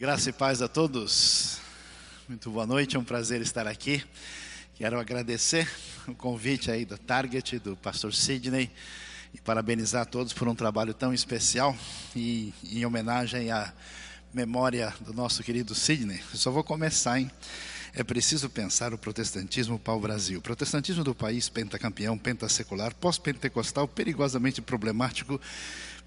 Graça e paz a todos. Muito boa noite, é um prazer estar aqui. Quero agradecer o convite aí do Target, do pastor Sidney, e parabenizar a todos por um trabalho tão especial e em homenagem à memória do nosso querido Sidney. Eu só vou começar, hein? É preciso pensar o protestantismo para o Brasil. O protestantismo do país pentacampeão, pentasecular, pós-pentecostal, perigosamente problemático,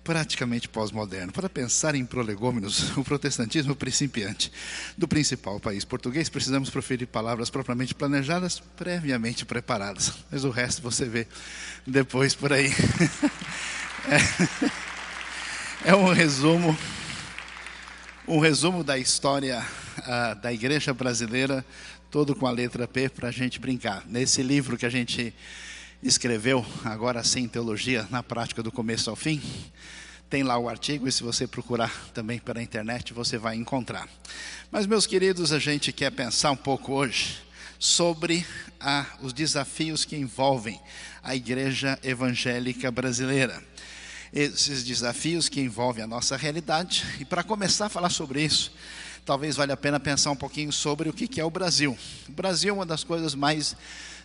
praticamente pós-moderno. Para pensar em prolegômenos, o protestantismo principiante do principal país português, precisamos proferir palavras propriamente planejadas, previamente preparadas. Mas o resto você vê depois por aí. É, é um resumo um resumo da história uh, da igreja brasileira, todo com a letra P para a gente brincar. Nesse livro que a gente escreveu, agora sim, Teologia na Prática do Começo ao Fim, tem lá o artigo e se você procurar também pela internet você vai encontrar. Mas, meus queridos, a gente quer pensar um pouco hoje sobre ah, os desafios que envolvem a igreja evangélica brasileira esses desafios que envolvem a nossa realidade. E para começar a falar sobre isso, talvez valha a pena pensar um pouquinho sobre o que é o Brasil. O Brasil é uma das coisas mais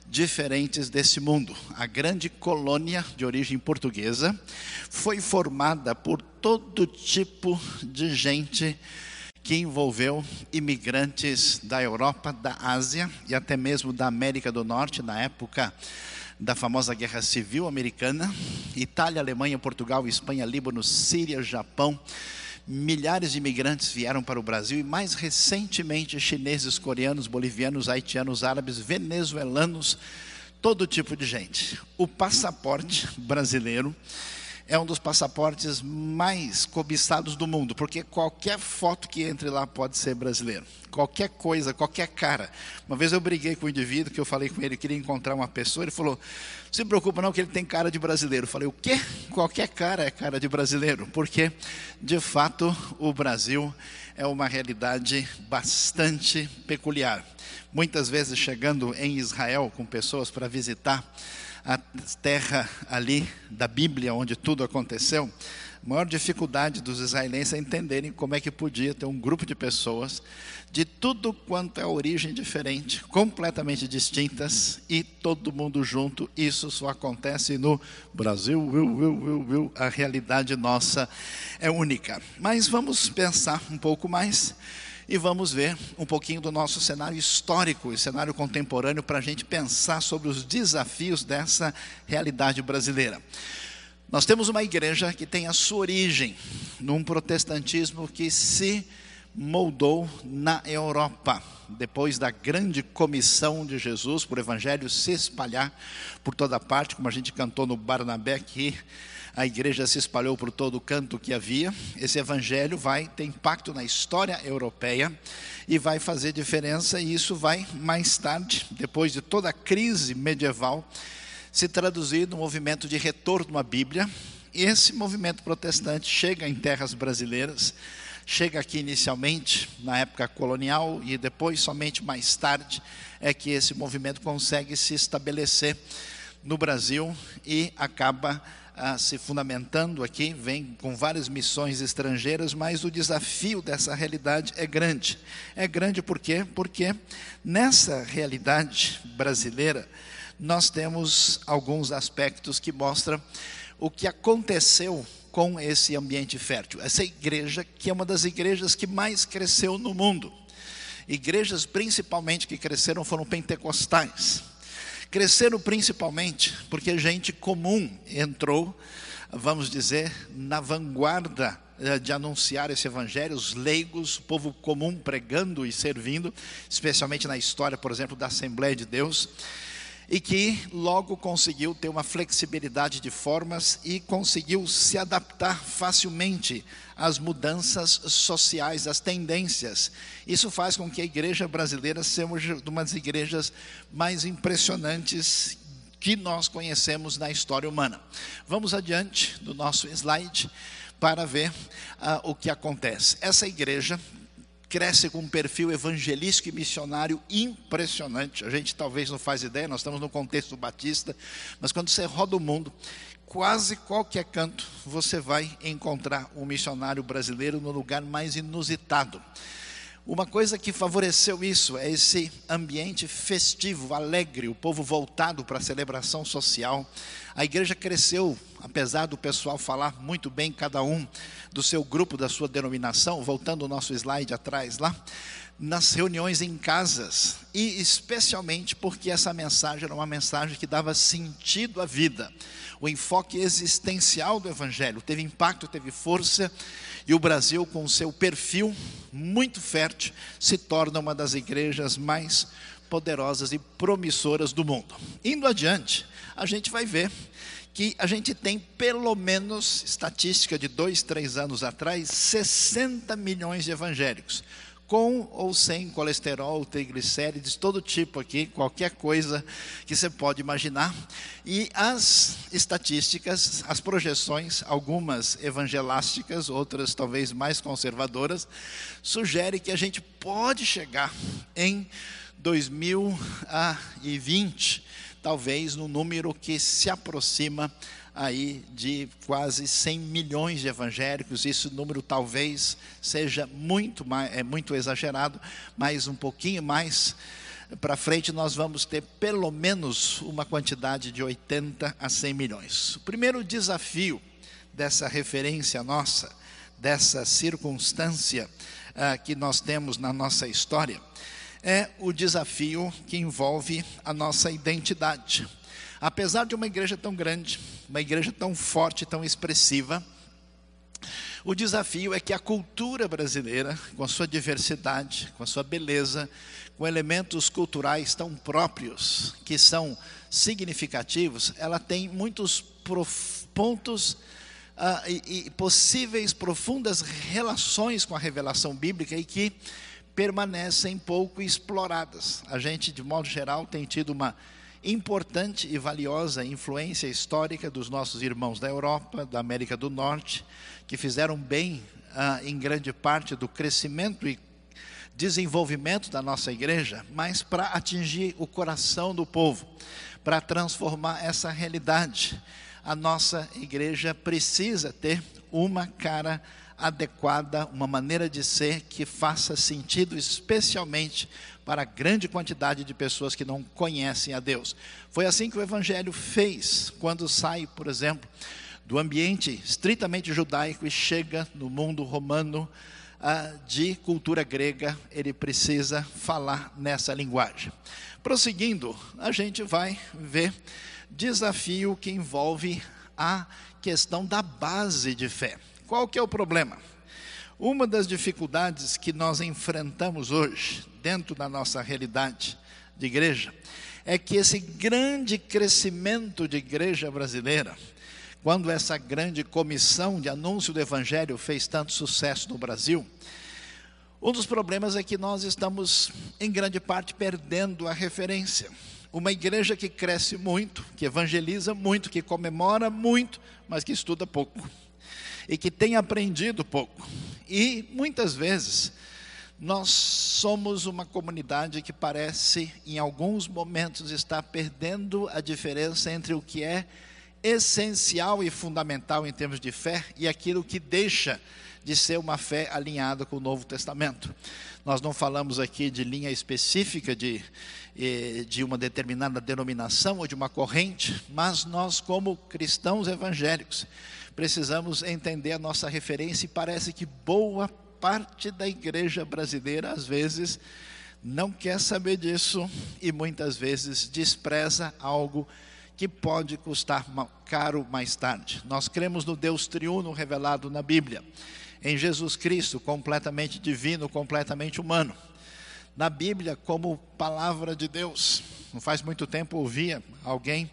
diferentes desse mundo. A grande colônia de origem portuguesa foi formada por todo tipo de gente que envolveu imigrantes da Europa, da Ásia e até mesmo da América do Norte na época da famosa Guerra Civil Americana, Itália, Alemanha, Portugal, Espanha, Líbano, Síria, Japão. Milhares de imigrantes vieram para o Brasil e, mais recentemente, chineses, coreanos, bolivianos, haitianos, árabes, venezuelanos, todo tipo de gente. O passaporte brasileiro é um dos passaportes mais cobiçados do mundo, porque qualquer foto que entre lá pode ser brasileiro. Qualquer coisa, qualquer cara. Uma vez eu briguei com um indivíduo que eu falei com ele, queria encontrar uma pessoa, ele falou: "Não se preocupa não que ele tem cara de brasileiro". Eu falei: "O quê? Qualquer cara é cara de brasileiro?" Porque de fato o Brasil é uma realidade bastante peculiar. Muitas vezes chegando em Israel com pessoas para visitar a terra ali da Bíblia, onde tudo aconteceu, maior dificuldade dos israelenses é entenderem como é que podia ter um grupo de pessoas de tudo quanto é origem diferente, completamente distintas e todo mundo junto. Isso só acontece no Brasil. A realidade nossa é única. Mas vamos pensar um pouco mais e vamos ver um pouquinho do nosso cenário histórico e cenário contemporâneo para a gente pensar sobre os desafios dessa realidade brasileira. Nós temos uma igreja que tem a sua origem num protestantismo que se moldou na Europa, depois da grande comissão de Jesus para o evangelho se espalhar por toda parte, como a gente cantou no Barnabé aqui a igreja se espalhou por todo o canto que havia. Esse evangelho vai ter impacto na história europeia e vai fazer diferença, e isso vai, mais tarde, depois de toda a crise medieval, se traduzir no movimento de retorno à Bíblia. E esse movimento protestante chega em terras brasileiras, chega aqui inicialmente na época colonial e depois, somente mais tarde, é que esse movimento consegue se estabelecer no Brasil e acaba ah, se fundamentando aqui, vem com várias missões estrangeiras, mas o desafio dessa realidade é grande. É grande por quê? Porque nessa realidade brasileira, nós temos alguns aspectos que mostram o que aconteceu com esse ambiente fértil. Essa igreja, que é uma das igrejas que mais cresceu no mundo. Igrejas principalmente que cresceram foram pentecostais. Cresceram principalmente porque gente comum entrou, vamos dizer, na vanguarda eh, de anunciar esse evangelho, os leigos, o povo comum pregando e servindo, especialmente na história, por exemplo, da Assembleia de Deus e que logo conseguiu ter uma flexibilidade de formas e conseguiu se adaptar facilmente às mudanças sociais, às tendências. Isso faz com que a igreja brasileira seja uma das igrejas mais impressionantes que nós conhecemos na história humana. Vamos adiante do nosso slide para ver uh, o que acontece. Essa igreja cresce com um perfil evangelístico e missionário impressionante. A gente talvez não faz ideia, nós estamos no contexto batista, mas quando você roda o mundo, quase qualquer canto você vai encontrar um missionário brasileiro no lugar mais inusitado. Uma coisa que favoreceu isso é esse ambiente festivo, alegre, o povo voltado para a celebração social. A igreja cresceu, apesar do pessoal falar muito bem, cada um do seu grupo, da sua denominação, voltando o nosso slide atrás lá, nas reuniões em casas, e especialmente porque essa mensagem era uma mensagem que dava sentido à vida. O enfoque existencial do Evangelho teve impacto, teve força e o Brasil, com seu perfil muito fértil, se torna uma das igrejas mais poderosas e promissoras do mundo. Indo adiante, a gente vai ver que a gente tem pelo menos, estatística de dois, três anos atrás, 60 milhões de evangélicos com ou sem colesterol, triglicérides, todo tipo aqui, qualquer coisa que você pode imaginar. E as estatísticas, as projeções, algumas evangelásticas, outras talvez mais conservadoras, sugerem que a gente pode chegar em 2020, talvez no número que se aproxima aí de quase 100 milhões de evangélicos. Esse número talvez seja muito mais, é muito exagerado, mas um pouquinho mais para frente nós vamos ter pelo menos uma quantidade de 80 a 100 milhões. O primeiro desafio dessa referência nossa, dessa circunstância uh, que nós temos na nossa história, é o desafio que envolve a nossa identidade. Apesar de uma igreja tão grande, uma igreja tão forte, tão expressiva, o desafio é que a cultura brasileira, com a sua diversidade, com a sua beleza, com elementos culturais tão próprios, que são significativos, ela tem muitos pontos uh, e, e possíveis profundas relações com a revelação bíblica e que permanecem pouco exploradas. A gente, de modo geral, tem tido uma importante e valiosa influência histórica dos nossos irmãos da Europa, da América do Norte, que fizeram bem ah, em grande parte do crescimento e desenvolvimento da nossa igreja, mas para atingir o coração do povo, para transformar essa realidade. A nossa igreja precisa ter uma cara adequada, uma maneira de ser que faça sentido, especialmente para a grande quantidade de pessoas que não conhecem a Deus. Foi assim que o Evangelho fez quando sai, por exemplo, do ambiente estritamente judaico e chega no mundo romano ah, de cultura grega, ele precisa falar nessa linguagem. Prosseguindo, a gente vai ver desafio que envolve a questão da base de fé. Qual que é o problema? Uma das dificuldades que nós enfrentamos hoje, dentro da nossa realidade de igreja, é que esse grande crescimento de igreja brasileira, quando essa grande comissão de anúncio do Evangelho fez tanto sucesso no Brasil, um dos problemas é que nós estamos, em grande parte, perdendo a referência. Uma igreja que cresce muito, que evangeliza muito, que comemora muito, mas que estuda pouco e que tem aprendido pouco. E muitas vezes nós somos uma comunidade que parece, em alguns momentos, estar perdendo a diferença entre o que é essencial e fundamental em termos de fé e aquilo que deixa de ser uma fé alinhada com o Novo Testamento. Nós não falamos aqui de linha específica de, eh, de uma determinada denominação ou de uma corrente, mas nós, como cristãos evangélicos, precisamos entender a nossa referência e parece que boa parte da igreja brasileira, às vezes, não quer saber disso e muitas vezes despreza algo que pode custar caro mais tarde. Nós cremos no Deus triuno revelado na Bíblia, em Jesus Cristo, completamente divino, completamente humano. Na Bíblia, como palavra de Deus. Não faz muito tempo ouvia alguém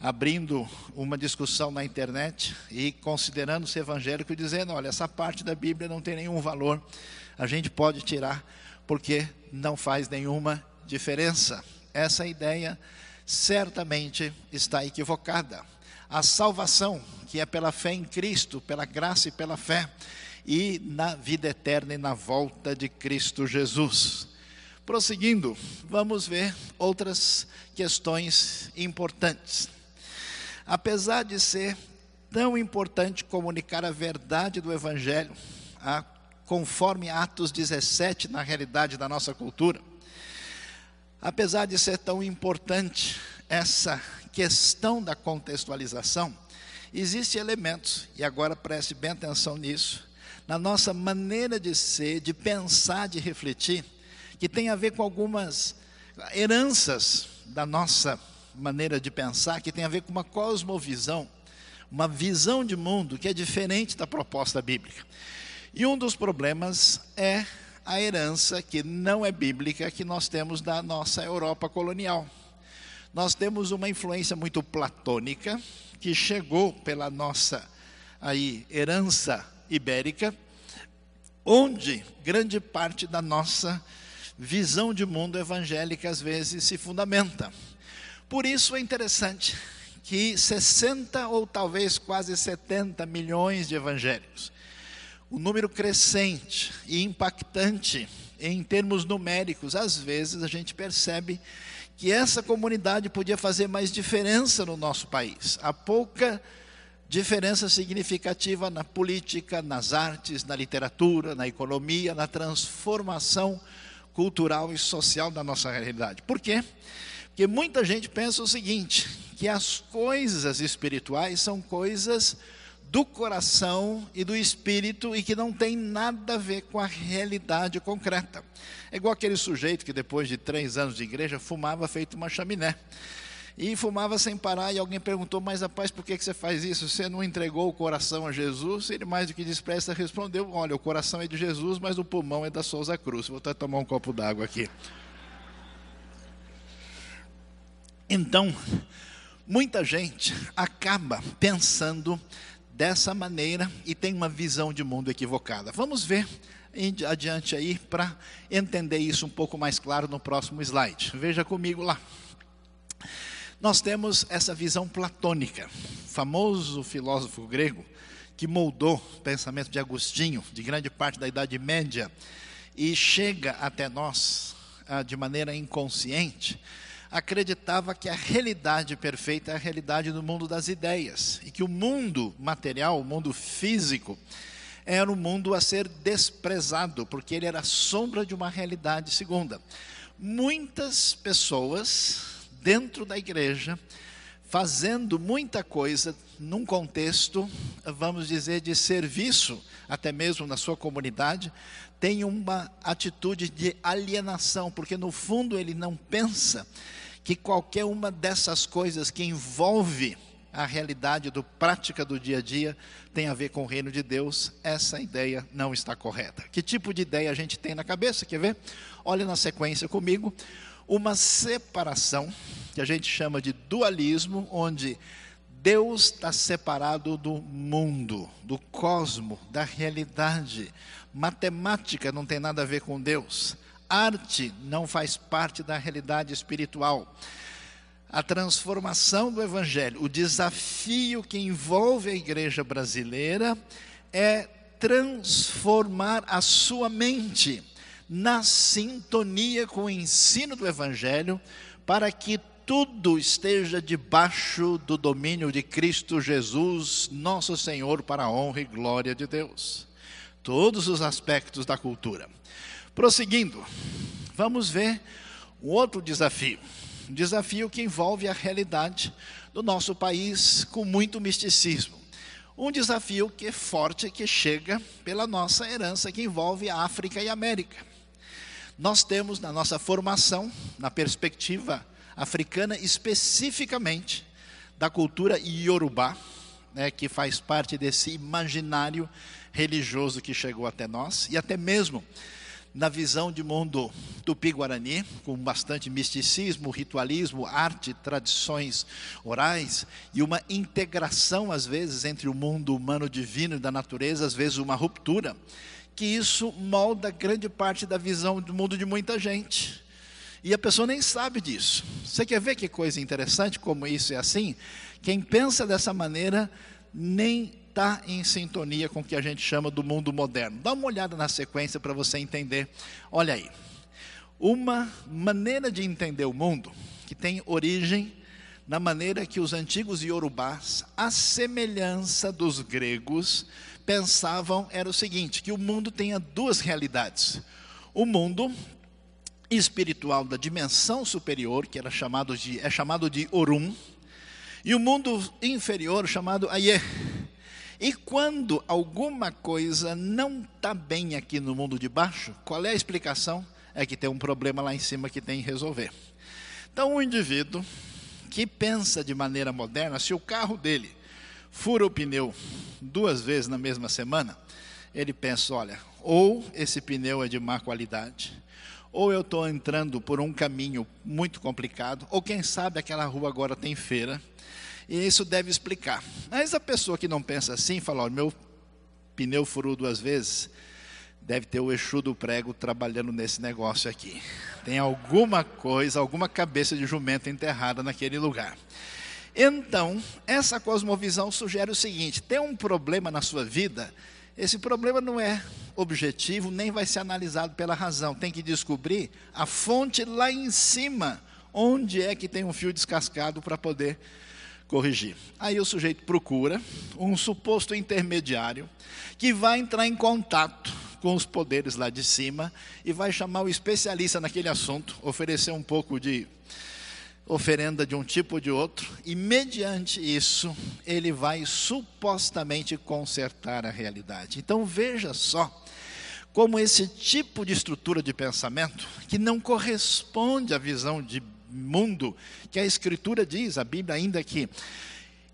abrindo uma discussão na internet e considerando-se evangélico e dizendo: olha, essa parte da Bíblia não tem nenhum valor, a gente pode tirar porque não faz nenhuma diferença. Essa ideia certamente está equivocada. A salvação, que é pela fé em Cristo, pela graça e pela fé, e na vida eterna e na volta de Cristo Jesus. Prosseguindo, vamos ver outras questões importantes. Apesar de ser tão importante comunicar a verdade do Evangelho, a, conforme Atos 17, na realidade da nossa cultura, apesar de ser tão importante essa questão da contextualização, existem elementos, e agora preste bem atenção nisso, na nossa maneira de ser, de pensar, de refletir, que tem a ver com algumas heranças da nossa maneira de pensar, que tem a ver com uma cosmovisão, uma visão de mundo que é diferente da proposta bíblica. E um dos problemas é a herança que não é bíblica que nós temos da nossa Europa colonial. Nós temos uma influência muito platônica que chegou pela nossa aí herança ibérica, onde grande parte da nossa visão de mundo evangélica às vezes se fundamenta. Por isso é interessante que 60 ou talvez quase 70 milhões de evangélicos, um número crescente e impactante em termos numéricos, às vezes a gente percebe que essa comunidade podia fazer mais diferença no nosso país. Há pouca diferença significativa na política, nas artes, na literatura, na economia, na transformação cultural e social da nossa realidade. Por quê? Porque muita gente pensa o seguinte, que as coisas espirituais são coisas do coração e do espírito e que não tem nada a ver com a realidade concreta. É igual aquele sujeito que depois de três anos de igreja fumava feito uma chaminé. E fumava sem parar, e alguém perguntou, mas rapaz, por que, que você faz isso? Você não entregou o coração a Jesus? Ele mais do que despressa respondeu, olha, o coração é de Jesus, mas o pulmão é da Souza Cruz. Vou até tomar um copo d'água aqui. Então, muita gente acaba pensando dessa maneira e tem uma visão de mundo equivocada. Vamos ver adiante aí para entender isso um pouco mais claro no próximo slide. Veja comigo lá. Nós temos essa visão platônica, famoso filósofo grego que moldou o pensamento de Agostinho, de grande parte da Idade Média, e chega até nós ah, de maneira inconsciente, acreditava que a realidade perfeita é a realidade do mundo das ideias e que o mundo material, o mundo físico, era um mundo a ser desprezado, porque ele era sombra de uma realidade segunda. Muitas pessoas dentro da igreja, fazendo muita coisa num contexto, vamos dizer, de serviço, até mesmo na sua comunidade, tem uma atitude de alienação, porque no fundo ele não pensa que qualquer uma dessas coisas que envolve a realidade do prática do dia a dia tem a ver com o reino de Deus, essa ideia não está correta. Que tipo de ideia a gente tem na cabeça? Quer ver? Olha na sequência comigo. Uma separação, que a gente chama de dualismo, onde Deus está separado do mundo, do cosmo, da realidade. Matemática não tem nada a ver com Deus arte não faz parte da realidade espiritual. A transformação do Evangelho, o desafio que envolve a igreja brasileira é transformar a sua mente na sintonia com o ensino do Evangelho, para que tudo esteja debaixo do domínio de Cristo Jesus, nosso Senhor, para a honra e glória de Deus. Todos os aspectos da cultura. Prosseguindo, vamos ver um outro desafio. Um desafio que envolve a realidade do nosso país com muito misticismo. Um desafio que é forte, que chega pela nossa herança, que envolve a África e a América. Nós temos na nossa formação, na perspectiva africana, especificamente da cultura iorubá, né, que faz parte desse imaginário religioso que chegou até nós, e até mesmo na visão de mundo tupi-guarani, com bastante misticismo, ritualismo, arte, tradições orais e uma integração, às vezes, entre o mundo humano divino e da natureza, às vezes uma ruptura, que isso molda grande parte da visão do mundo de muita gente. E a pessoa nem sabe disso. Você quer ver que coisa interessante como isso é assim? Quem pensa dessa maneira nem está em sintonia com o que a gente chama do mundo moderno. Dá uma olhada na sequência para você entender. Olha aí. Uma maneira de entender o mundo que tem origem na maneira que os antigos iorubás, à semelhança dos gregos, pensavam era o seguinte, que o mundo tenha duas realidades. O mundo espiritual da dimensão superior, que era chamado de, é chamado de Orum, e o mundo inferior chamado Aie. E quando alguma coisa não está bem aqui no mundo de baixo, qual é a explicação? É que tem um problema lá em cima que tem que resolver. Então, um indivíduo que pensa de maneira moderna, se o carro dele fura o pneu duas vezes na mesma semana, ele pensa: olha, ou esse pneu é de má qualidade, ou eu estou entrando por um caminho muito complicado, ou quem sabe aquela rua agora tem feira, e isso deve explicar. Mas a pessoa que não pensa assim, fala: olha, meu pneu furou duas vezes, deve ter o Exu do prego trabalhando nesse negócio aqui. Tem alguma coisa, alguma cabeça de jumento enterrada naquele lugar. Então, essa cosmovisão sugere o seguinte: tem um problema na sua vida, esse problema não é objetivo, nem vai ser analisado pela razão. Tem que descobrir a fonte lá em cima, onde é que tem um fio descascado para poder corrigir. Aí o sujeito procura um suposto intermediário que vai entrar em contato com os poderes lá de cima e vai chamar o especialista naquele assunto, oferecer um pouco de oferenda de um tipo ou de outro, e mediante isso ele vai supostamente consertar a realidade. Então veja só como esse tipo de estrutura de pensamento, que não corresponde à visão de mundo que a Escritura diz, a Bíblia ainda que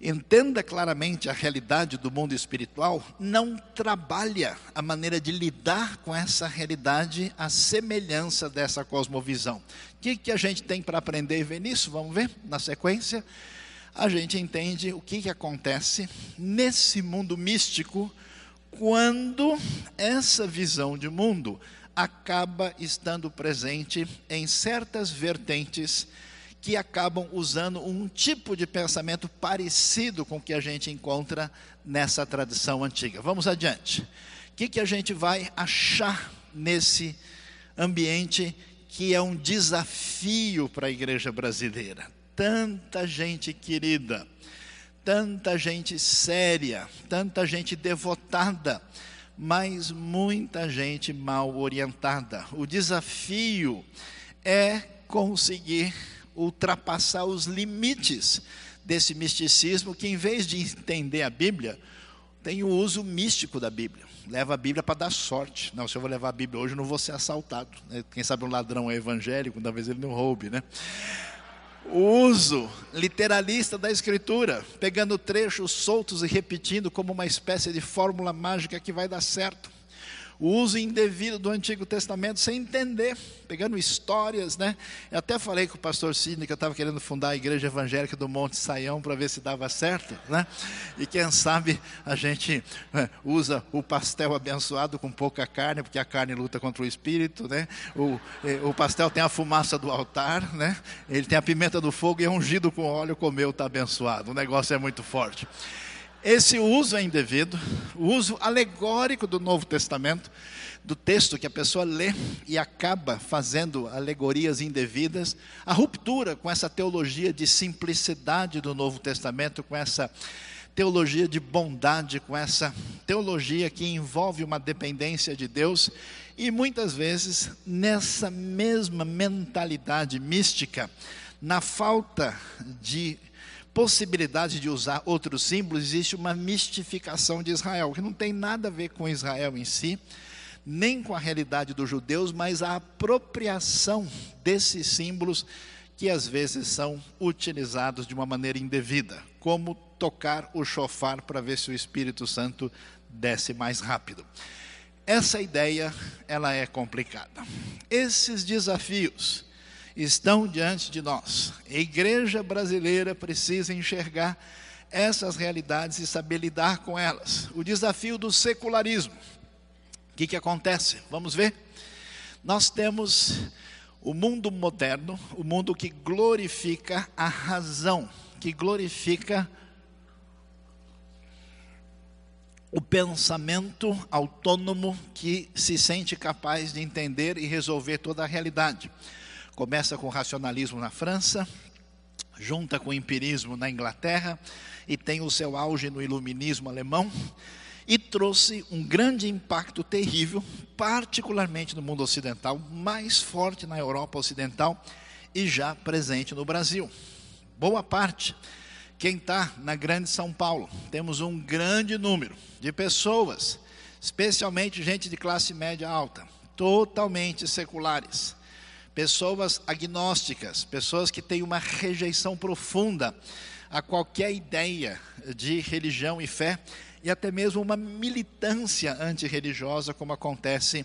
entenda claramente a realidade do mundo espiritual, não trabalha a maneira de lidar com essa realidade, a semelhança dessa cosmovisão. O que, que a gente tem para aprender e ver nisso? Vamos ver na sequência. A gente entende o que, que acontece nesse mundo místico quando essa visão de mundo acaba estando presente em certas vertentes que acabam usando um tipo de pensamento parecido com o que a gente encontra nessa tradição antiga. Vamos adiante. O que, que a gente vai achar nesse ambiente que é um desafio para a igreja brasileira? Tanta gente querida, tanta gente séria, tanta gente devotada, mas muita gente mal orientada. O desafio é conseguir ultrapassar os limites desse misticismo que, em vez de entender a Bíblia, tem o uso místico da Bíblia. Leva a Bíblia para dar sorte. Não, se eu vou levar a Bíblia hoje, eu não vou ser assaltado. Né? Quem sabe um ladrão é evangélico, talvez ele não roube, né? O uso literalista da Escritura, pegando trechos soltos e repetindo como uma espécie de fórmula mágica que vai dar certo o uso indevido do Antigo Testamento sem entender, pegando histórias, né? Eu até falei com o pastor Sidney que eu estava querendo fundar a igreja evangélica do Monte Saião para ver se dava certo, né? E quem sabe a gente é, usa o pastel abençoado com pouca carne, porque a carne luta contra o espírito, né? O, é, o pastel tem a fumaça do altar, né? Ele tem a pimenta do fogo e é ungido com óleo, comeu, está abençoado. O negócio é muito forte. Esse uso é indevido, o uso alegórico do Novo Testamento, do texto que a pessoa lê e acaba fazendo alegorias indevidas, a ruptura com essa teologia de simplicidade do Novo Testamento, com essa teologia de bondade, com essa teologia que envolve uma dependência de Deus, e muitas vezes nessa mesma mentalidade mística, na falta de possibilidade de usar outros símbolos, existe uma mistificação de Israel, que não tem nada a ver com Israel em si, nem com a realidade dos judeus, mas a apropriação desses símbolos que às vezes são utilizados de uma maneira indevida, como tocar o chofar para ver se o Espírito Santo desce mais rápido. Essa ideia, ela é complicada. Esses desafios estão diante de nós. A igreja brasileira precisa enxergar essas realidades e saber lidar com elas. O desafio do secularismo. O que, que acontece? Vamos ver? Nós temos o mundo moderno, o mundo que glorifica a razão, que glorifica o pensamento autônomo que se sente capaz de entender e resolver toda a realidade. Começa com o racionalismo na França, junta com o empirismo na Inglaterra e tem o seu auge no iluminismo alemão e trouxe um grande impacto terrível, particularmente no mundo ocidental, mais forte na Europa ocidental e já presente no Brasil. Boa parte, quem está na Grande São Paulo, temos um grande número de pessoas, especialmente gente de classe média alta, totalmente seculares, pessoas agnósticas, pessoas que têm uma rejeição profunda a qualquer ideia de religião e fé e até mesmo uma militância antirreligiosa, como acontece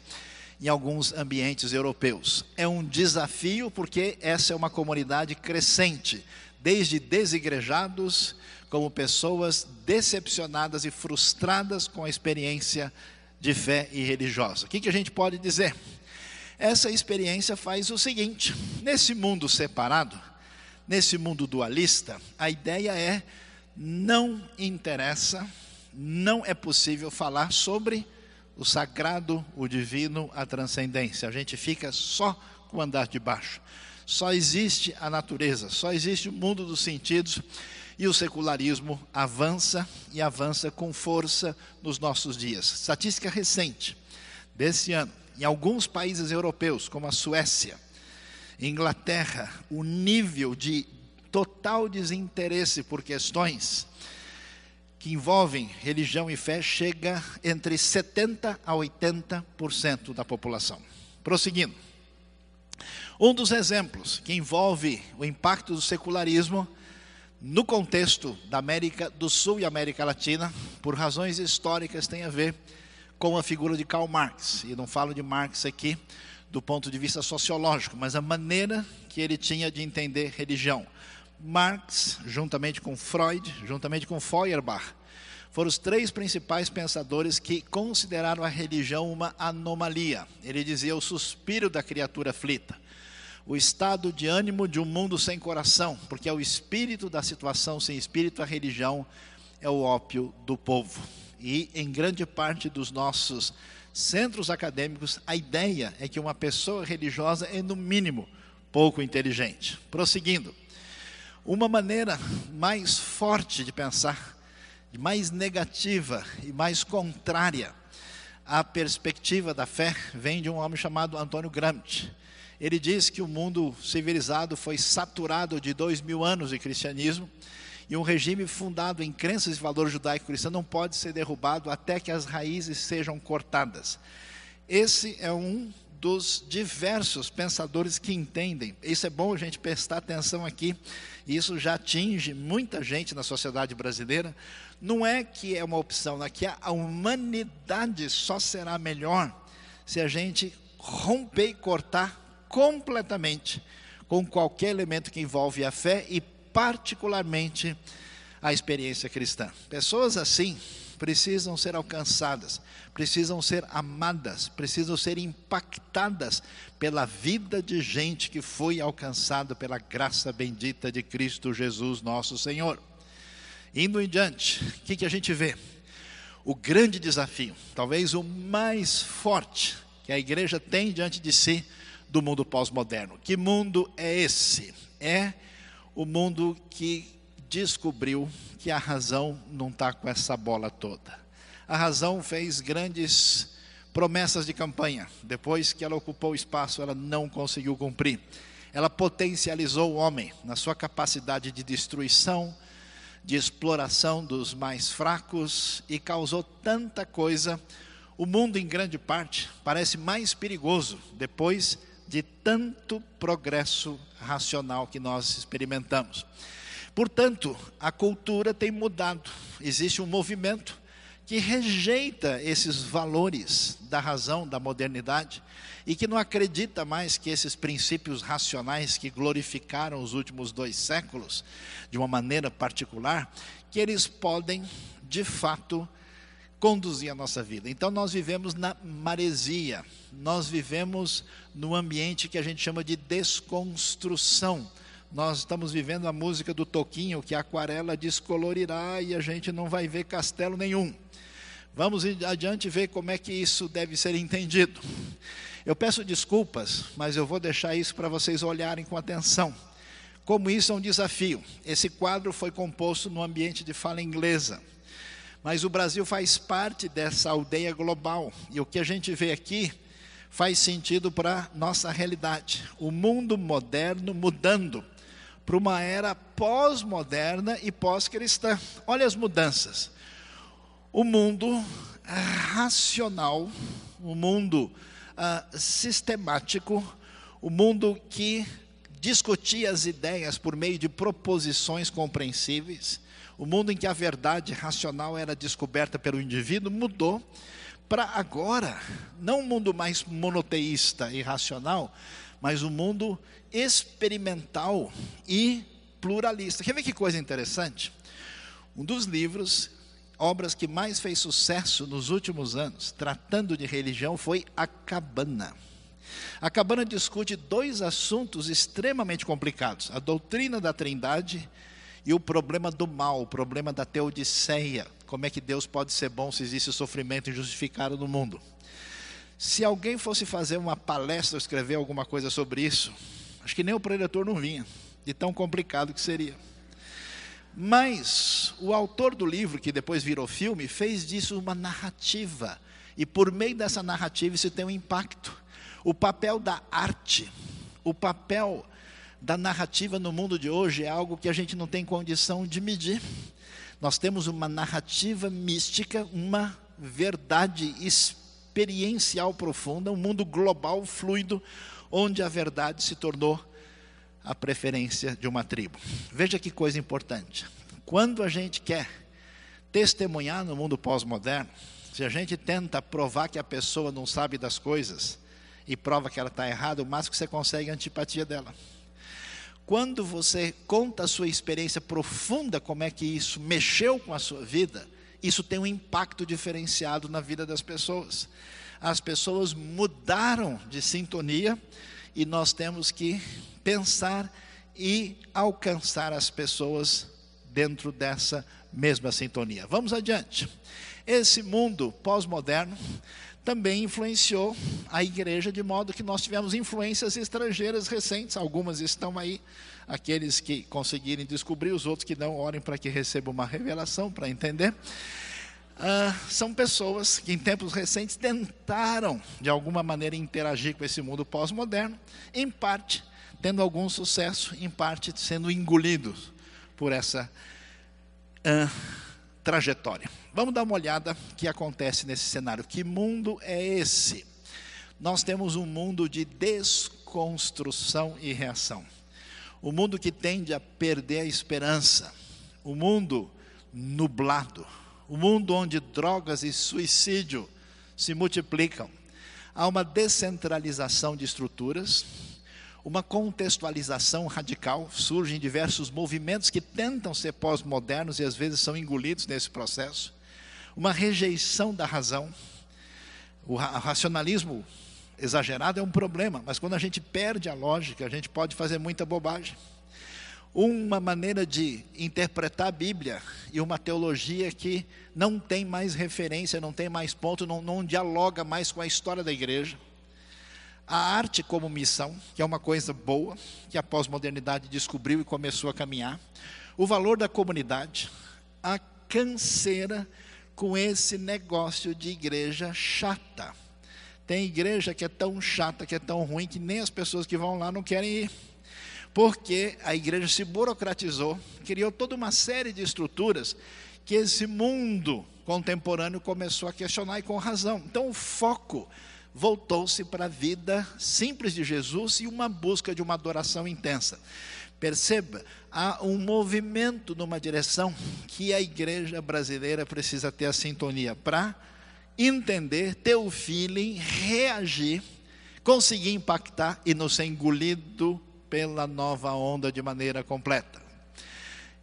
em alguns ambientes europeus. É um desafio porque essa é uma comunidade crescente, desde desigrejados, como pessoas decepcionadas e frustradas com a experiência de fé e religiosa. O que, que a gente pode dizer? Essa experiência faz o seguinte: nesse mundo separado, nesse mundo dualista, a ideia é não interessa não é possível falar sobre o sagrado, o divino, a transcendência. A gente fica só com o andar de baixo. Só existe a natureza, só existe o mundo dos sentidos e o secularismo avança e avança com força nos nossos dias. Estatística recente desse ano, em alguns países europeus, como a Suécia, Inglaterra, o nível de total desinteresse por questões que envolvem religião e fé chega entre 70% a 80% da população. Prosseguindo. Um dos exemplos que envolve o impacto do secularismo no contexto da América do Sul e América Latina, por razões históricas, tem a ver com a figura de Karl Marx. E não falo de Marx aqui do ponto de vista sociológico, mas a maneira que ele tinha de entender religião. Marx, juntamente com Freud, juntamente com Feuerbach, foram os três principais pensadores que consideraram a religião uma anomalia. Ele dizia o suspiro da criatura aflita, o estado de ânimo de um mundo sem coração, porque é o espírito da situação sem espírito, a religião é o ópio do povo. E em grande parte dos nossos centros acadêmicos, a ideia é que uma pessoa religiosa é, no mínimo, pouco inteligente. Prosseguindo. Uma maneira mais forte de pensar, mais negativa e mais contrária à perspectiva da fé, vem de um homem chamado Antônio Gramsci. Ele diz que o mundo civilizado foi saturado de dois mil anos de cristianismo e um regime fundado em crenças e valores judaico-cristãos não pode ser derrubado até que as raízes sejam cortadas. Esse é um dos diversos pensadores que entendem. Isso é bom a gente prestar atenção aqui. Isso já atinge muita gente na sociedade brasileira. Não é que é uma opção, é a humanidade só será melhor se a gente romper e cortar completamente com qualquer elemento que envolve a fé e particularmente a experiência cristã. Pessoas assim precisam ser alcançadas, precisam ser amadas, precisam ser impactadas pela vida de gente que foi alcançada pela graça bendita de Cristo Jesus, nosso Senhor. Indo em diante, o que, que a gente vê? O grande desafio, talvez o mais forte que a igreja tem diante de si do mundo pós-moderno. Que mundo é esse? É o mundo que descobriu que a razão não está com essa bola toda. A razão fez grandes promessas de campanha. Depois que ela ocupou o espaço, ela não conseguiu cumprir. Ela potencializou o homem na sua capacidade de destruição, de exploração dos mais fracos e causou tanta coisa. O mundo, em grande parte, parece mais perigoso depois de tanto progresso racional que nós experimentamos. Portanto, a cultura tem mudado. Existe um movimento que rejeita esses valores da razão, da modernidade, e que não acredita mais que esses princípios racionais que glorificaram os últimos dois séculos, de uma maneira particular, que eles podem, de fato, conduzir a nossa vida. Então nós vivemos na maresia, nós vivemos no ambiente que a gente chama de desconstrução nós estamos vivendo a música do Toquinho, que a aquarela descolorirá e a gente não vai ver castelo nenhum. Vamos adiante ver como é que isso deve ser entendido. Eu peço desculpas, mas eu vou deixar isso para vocês olharem com atenção. como isso é um desafio. Esse quadro foi composto no ambiente de fala inglesa. Mas o Brasil faz parte dessa aldeia global. E o que a gente vê aqui faz sentido para nossa realidade. O mundo moderno mudando para uma era pós-moderna e pós-cristã. Olha as mudanças. O mundo racional, o mundo uh, sistemático, o mundo que discutia as ideias por meio de proposições compreensíveis, o mundo em que a verdade racional era descoberta pelo indivíduo mudou para agora, não um mundo mais monoteísta e racional, mas um mundo experimental e pluralista. Quer ver que coisa interessante? Um dos livros, obras que mais fez sucesso nos últimos anos, tratando de religião, foi A Cabana. A Cabana discute dois assuntos extremamente complicados: a doutrina da Trindade e o problema do mal, o problema da teodiceia. Como é que Deus pode ser bom se existe sofrimento injustificado no mundo? Se alguém fosse fazer uma palestra escrever alguma coisa sobre isso, acho que nem o preletor não vinha, de tão complicado que seria. Mas o autor do livro, que depois virou filme, fez disso uma narrativa. E por meio dessa narrativa isso tem um impacto. O papel da arte, o papel da narrativa no mundo de hoje é algo que a gente não tem condição de medir. Nós temos uma narrativa mística, uma verdade experiencial profunda, um mundo global, fluido, onde a verdade se tornou a preferência de uma tribo. Veja que coisa importante. Quando a gente quer testemunhar no mundo pós-moderno, se a gente tenta provar que a pessoa não sabe das coisas, e prova que ela está errada, o máximo que você consegue é a antipatia dela. Quando você conta a sua experiência profunda, como é que isso mexeu com a sua vida, isso tem um impacto diferenciado na vida das pessoas. As pessoas mudaram de sintonia e nós temos que pensar e alcançar as pessoas dentro dessa mesma sintonia. Vamos adiante. Esse mundo pós-moderno também influenciou a igreja, de modo que nós tivemos influências estrangeiras recentes, algumas estão aí, aqueles que conseguirem descobrir, os outros que não, orem para que recebam uma revelação, para entender. Ah, são pessoas que em tempos recentes tentaram, de alguma maneira, interagir com esse mundo pós-moderno, em parte tendo algum sucesso, em parte sendo engolidos por essa ah, trajetória. Vamos dar uma olhada o que acontece nesse cenário. Que mundo é esse? Nós temos um mundo de desconstrução e reação. O um mundo que tende a perder a esperança. O um mundo nublado. O um mundo onde drogas e suicídio se multiplicam. Há uma descentralização de estruturas uma contextualização radical, surgem diversos movimentos que tentam ser pós-modernos e às vezes são engolidos nesse processo, uma rejeição da razão. O racionalismo exagerado é um problema, mas quando a gente perde a lógica, a gente pode fazer muita bobagem. Uma maneira de interpretar a Bíblia e uma teologia que não tem mais referência, não tem mais ponto, não, não dialoga mais com a história da igreja a arte como missão, que é uma coisa boa, que a pós-modernidade descobriu e começou a caminhar, o valor da comunidade, a canseira com esse negócio de igreja chata. Tem igreja que é tão chata, que é tão ruim, que nem as pessoas que vão lá não querem ir. Porque a igreja se burocratizou, criou toda uma série de estruturas que esse mundo contemporâneo começou a questionar e com razão. Então, o foco voltou-se para a vida simples de Jesus e uma busca de uma adoração intensa. Perceba, há um movimento numa direção que a igreja brasileira precisa ter a sintonia para entender, ter o feeling, reagir, conseguir impactar e não ser engolido pela nova onda de maneira completa.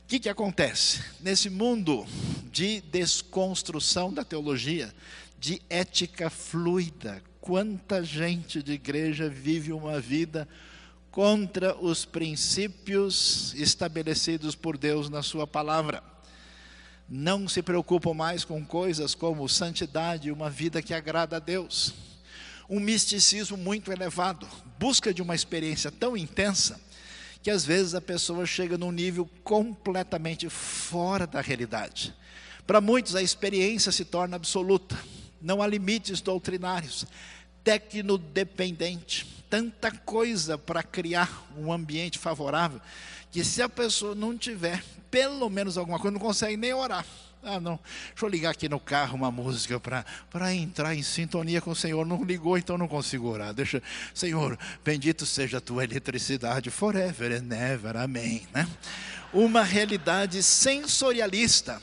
O que, que acontece? Nesse mundo de desconstrução da teologia, de ética fluida, quanta gente de igreja vive uma vida contra os princípios estabelecidos por Deus na Sua palavra. Não se preocupam mais com coisas como santidade, uma vida que agrada a Deus. Um misticismo muito elevado, busca de uma experiência tão intensa que às vezes a pessoa chega num nível completamente fora da realidade. Para muitos, a experiência se torna absoluta, não há limites doutrinários, tecnodependente, tanta coisa para criar um ambiente favorável, que se a pessoa não tiver pelo menos alguma coisa, não consegue nem orar. Ah, não, deixa eu ligar aqui no carro uma música para entrar em sintonia com o Senhor. Não ligou, então não consigo orar. Deixa, Senhor, bendito seja a tua eletricidade, forever and ever, amém. Né? Uma realidade sensorialista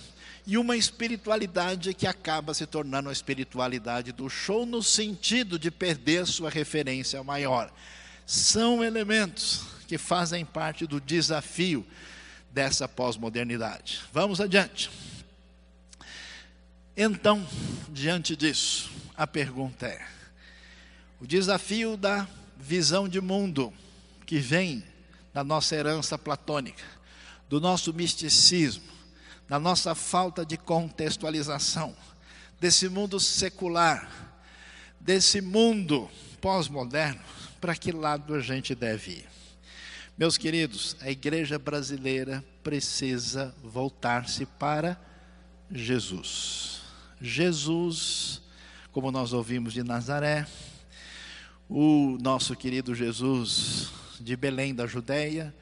e uma espiritualidade que acaba se tornando a espiritualidade do show, no sentido de perder sua referência maior. São elementos que fazem parte do desafio dessa pós-modernidade. Vamos adiante. Então, diante disso, a pergunta é: o desafio da visão de mundo que vem da nossa herança platônica, do nosso misticismo, da nossa falta de contextualização, desse mundo secular, desse mundo pós-moderno, para que lado a gente deve ir? Meus queridos, a igreja brasileira precisa voltar-se para Jesus. Jesus, como nós ouvimos de Nazaré, o nosso querido Jesus de Belém da Judéia,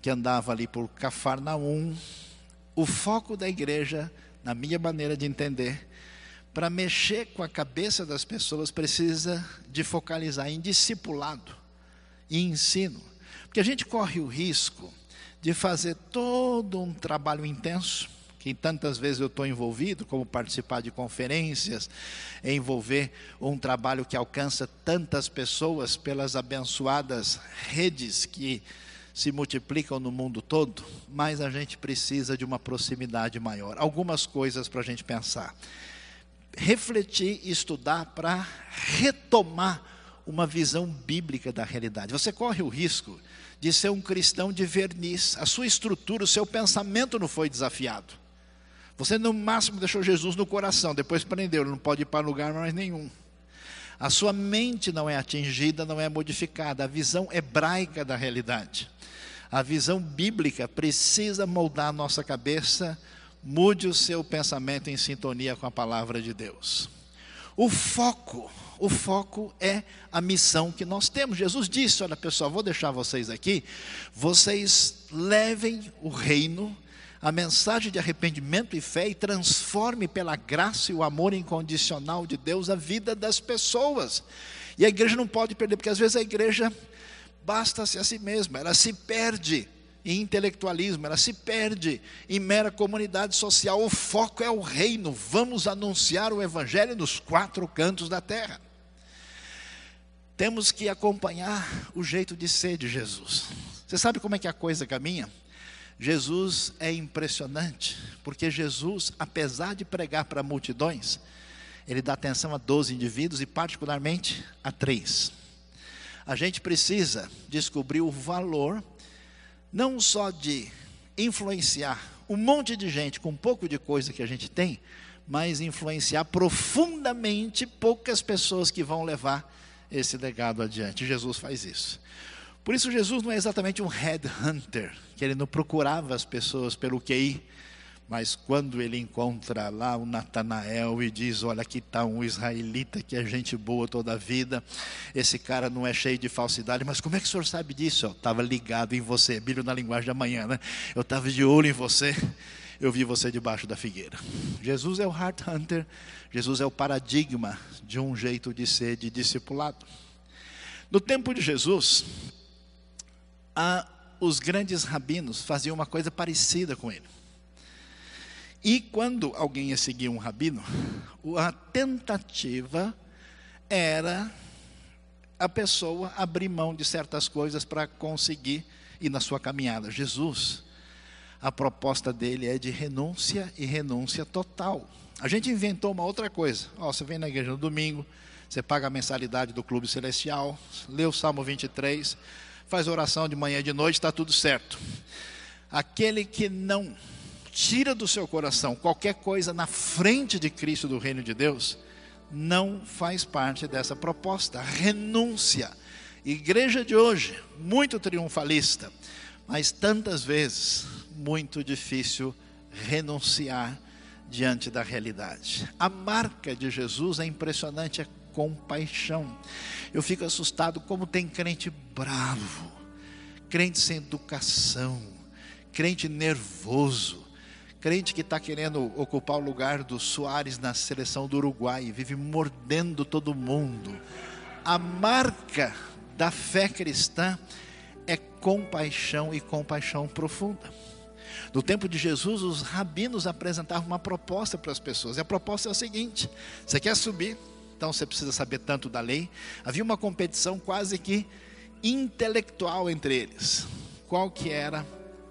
que andava ali por Cafarnaum, o foco da igreja, na minha maneira de entender, para mexer com a cabeça das pessoas, precisa de focalizar em discipulado e ensino. Porque a gente corre o risco de fazer todo um trabalho intenso, que tantas vezes eu estou envolvido, como participar de conferências, envolver um trabalho que alcança tantas pessoas pelas abençoadas redes que se multiplicam no mundo todo, mas a gente precisa de uma proximidade maior. Algumas coisas para a gente pensar. Refletir e estudar para retomar uma visão bíblica da realidade. Você corre o risco de ser um cristão de verniz, a sua estrutura, o seu pensamento não foi desafiado. Você, no máximo, deixou Jesus no coração, depois prendeu, ele não pode ir para lugar mais nenhum. A sua mente não é atingida, não é modificada, a visão hebraica da realidade. A visão bíblica precisa moldar nossa cabeça, mude o seu pensamento em sintonia com a palavra de Deus. O foco, o foco é a missão que nós temos. Jesus disse: Olha pessoal, vou deixar vocês aqui, vocês levem o reino a mensagem de arrependimento e fé e transforme pela graça e o amor incondicional de Deus a vida das pessoas. E a igreja não pode perder, porque às vezes a igreja basta-se a si mesma, ela se perde em intelectualismo, ela se perde em mera comunidade social. O foco é o reino, vamos anunciar o evangelho nos quatro cantos da terra. Temos que acompanhar o jeito de ser de Jesus. Você sabe como é que a coisa caminha? Jesus é impressionante, porque Jesus, apesar de pregar para multidões, ele dá atenção a 12 indivíduos e, particularmente, a três. A gente precisa descobrir o valor, não só de influenciar um monte de gente com um pouco de coisa que a gente tem, mas influenciar profundamente poucas pessoas que vão levar esse legado adiante. Jesus faz isso. Por isso, Jesus não é exatamente um headhunter, que ele não procurava as pessoas pelo QI, mas quando ele encontra lá o Natanael e diz: Olha, aqui está um israelita que é gente boa toda a vida, esse cara não é cheio de falsidade, mas como é que o senhor sabe disso? Estava ligado em você, Bíblia na linguagem da manhã, né? Eu estava de olho em você, eu vi você debaixo da figueira. Jesus é o heart hunter, Jesus é o paradigma de um jeito de ser de discipulado. No tempo de Jesus, a, os grandes rabinos faziam uma coisa parecida com ele. E quando alguém ia seguir um rabino, a tentativa era a pessoa abrir mão de certas coisas para conseguir ir na sua caminhada. Jesus, a proposta dele é de renúncia e renúncia total. A gente inventou uma outra coisa. Ó, você vem na igreja no domingo, você paga a mensalidade do Clube Celestial, lê o Salmo 23, faz oração de manhã e de noite, está tudo certo. Aquele que não tira do seu coração qualquer coisa na frente de Cristo do reino de Deus, não faz parte dessa proposta. Renúncia. Igreja de hoje, muito triunfalista, mas tantas vezes muito difícil renunciar diante da realidade. A marca de Jesus é impressionante, é compaixão. Eu fico assustado como tem crente bravo, crente sem educação, crente nervoso, crente que está querendo ocupar o lugar do Soares na seleção do Uruguai, vive mordendo todo mundo. A marca da fé cristã é compaixão e compaixão profunda. No tempo de Jesus, os rabinos apresentavam uma proposta para as pessoas. E a proposta é a seguinte: você quer subir, então você precisa saber tanto da lei. Havia uma competição quase que intelectual entre eles. Qual que era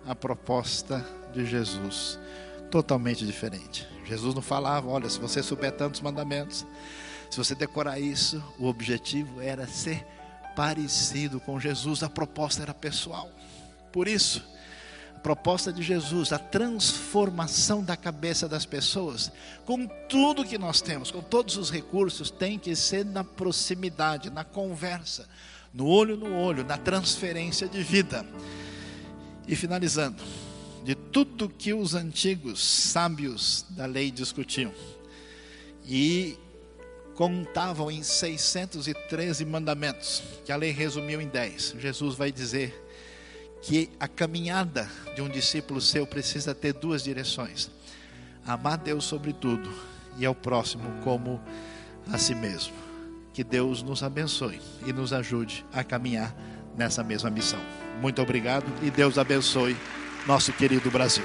a proposta de Jesus? Totalmente diferente. Jesus não falava, olha, se você souber tantos mandamentos, se você decorar isso, o objetivo era ser parecido com Jesus, a proposta era pessoal. Por isso, proposta de Jesus, a transformação da cabeça das pessoas, com tudo que nós temos, com todos os recursos, tem que ser na proximidade, na conversa, no olho no olho, na transferência de vida. E finalizando, de tudo que os antigos sábios da lei discutiam, e contavam em 613 mandamentos, que a lei resumiu em 10. Jesus vai dizer que a caminhada de um discípulo seu precisa ter duas direções: amar Deus sobre tudo e ao próximo como a si mesmo. Que Deus nos abençoe e nos ajude a caminhar nessa mesma missão. Muito obrigado e Deus abençoe nosso querido Brasil.